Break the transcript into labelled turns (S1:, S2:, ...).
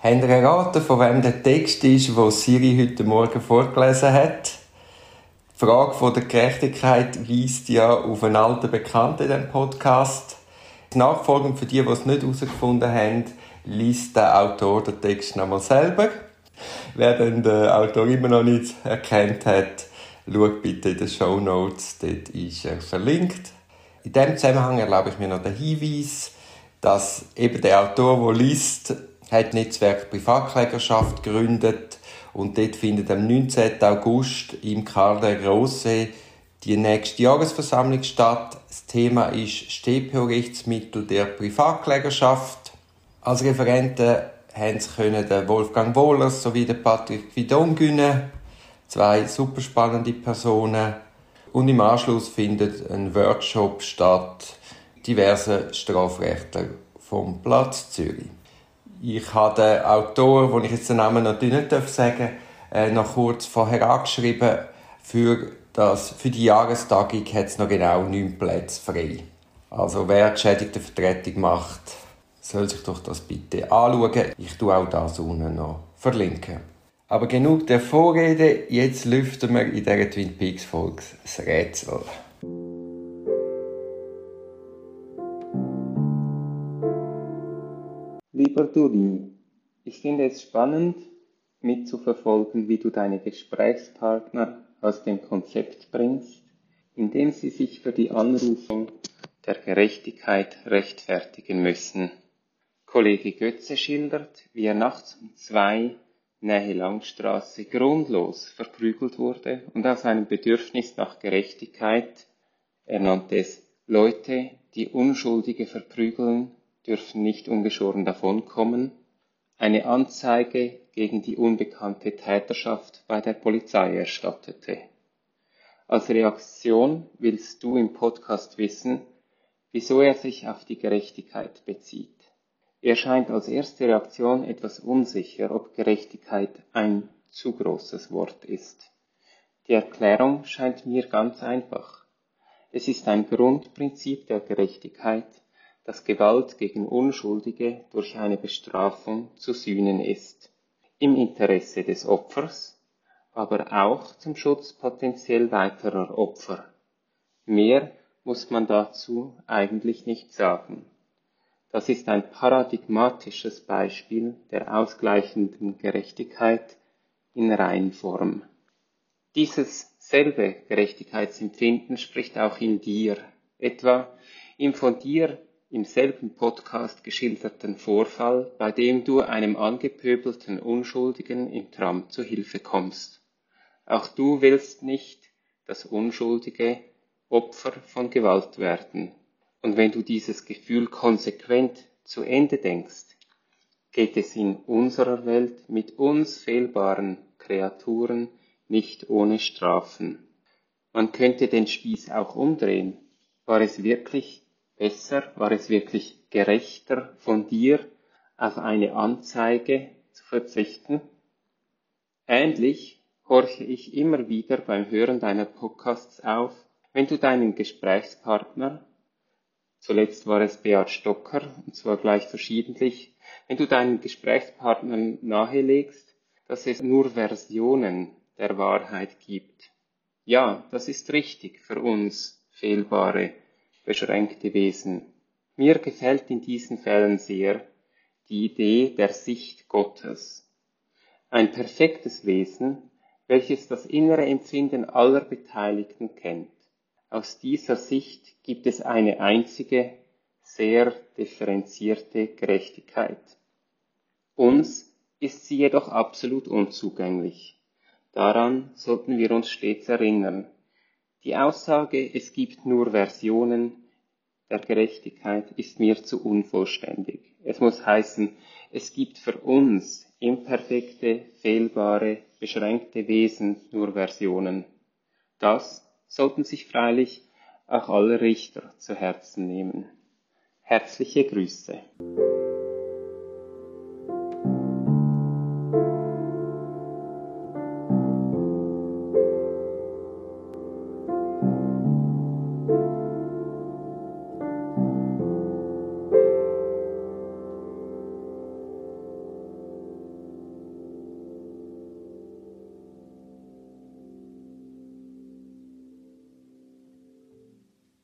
S1: Habt ihr erraten, von wem der Text ist, den Siri heute Morgen vorgelesen hat? Die Frage von der Gerechtigkeit weist ja auf einen alten Bekannten in diesem Podcast. Nachfolgend für die, die es nicht herausgefunden haben, liest der Autor den Text nochmal selber. Wer den Autor immer noch nicht erkannt hat, schaut bitte in den Show Notes, dort ist er verlinkt. In diesem Zusammenhang erlaube ich mir noch den Hinweis, dass eben der Autor, der liest, hat Netzwerk Privatklägerschaft gegründet und dort findet am 19. August im Karl der Große die nächste Jahresversammlung statt. Das Thema ist StPO-Rechtsmittel der Privatklägerschaft. Als Referenten haben sie können den Wolfgang Wohlers sowie den Patrick Guidon gewinnen. Zwei super spannende Personen. Und im Anschluss findet ein Workshop statt, diverse Strafrechtler vom Platz Zürich. Ich habe den Autor, wo ich jetzt den Namen natürlich nicht sagen darf, äh, noch kurz vorher angeschrieben. Für, das, für die Jahrestagung hat es noch genau neun Plätze frei. Also wer geschädigte Vertretung macht, soll sich doch das bitte anschauen. Ich tue auch das unten noch verlinken. Aber genug der Vorrede, jetzt lüften wir in dieser Twin Peaks Folge das Rätsel.
S2: Lieber Dudi, ich finde es spannend, mitzuverfolgen, wie du deine Gesprächspartner aus dem Konzept bringst, indem sie sich für die Anrufung der Gerechtigkeit rechtfertigen müssen. Kollege Götze schildert, wie er nachts um zwei Nähe Langstraße grundlos verprügelt wurde und aus einem Bedürfnis nach Gerechtigkeit, er nannte es Leute, die Unschuldige verprügeln, dürfen nicht ungeschoren davonkommen, eine Anzeige gegen die unbekannte Täterschaft bei der Polizei erstattete. Als Reaktion willst du im Podcast wissen, wieso er sich auf die Gerechtigkeit bezieht. Er scheint als erste Reaktion etwas unsicher, ob Gerechtigkeit ein zu großes Wort ist. Die Erklärung scheint mir ganz einfach. Es ist ein Grundprinzip der Gerechtigkeit, dass Gewalt gegen Unschuldige durch eine Bestrafung zu sühnen ist, im Interesse des Opfers, aber auch zum Schutz potenziell weiterer Opfer. Mehr muss man dazu eigentlich nicht sagen. Das ist ein paradigmatisches Beispiel der ausgleichenden Gerechtigkeit in Reinform. Dieses selbe Gerechtigkeitsempfinden spricht auch in dir, etwa im von dir im selben Podcast geschilderten Vorfall, bei dem du einem angepöbelten Unschuldigen im Tram zu Hilfe kommst. Auch du willst nicht, dass Unschuldige Opfer von Gewalt werden. Und wenn du dieses Gefühl konsequent zu Ende denkst, geht es in unserer Welt mit uns fehlbaren Kreaturen nicht ohne Strafen. Man könnte den Spieß auch umdrehen. War es wirklich besser, war es wirklich gerechter von dir, auf eine Anzeige zu verzichten? Ähnlich horche ich immer wieder beim Hören deiner Podcasts auf, wenn du deinen Gesprächspartner, zuletzt war es Beat Stocker, und zwar gleich verschiedentlich, wenn du deinen Gesprächspartnern nahelegst, dass es nur Versionen der Wahrheit gibt. Ja, das ist richtig für uns fehlbare beschränkte Wesen. Mir gefällt in diesen Fällen sehr die Idee der Sicht Gottes. Ein perfektes Wesen, welches das innere Empfinden aller Beteiligten kennt. Aus dieser Sicht gibt es eine einzige, sehr differenzierte Gerechtigkeit. Uns ist sie jedoch absolut unzugänglich. Daran sollten wir uns stets erinnern. Die Aussage, es gibt nur Versionen der Gerechtigkeit, ist mir zu unvollständig. Es muss heißen, es gibt für uns imperfekte, fehlbare, beschränkte Wesen nur Versionen. Das sollten sich freilich auch alle Richter zu Herzen nehmen. Herzliche Grüße.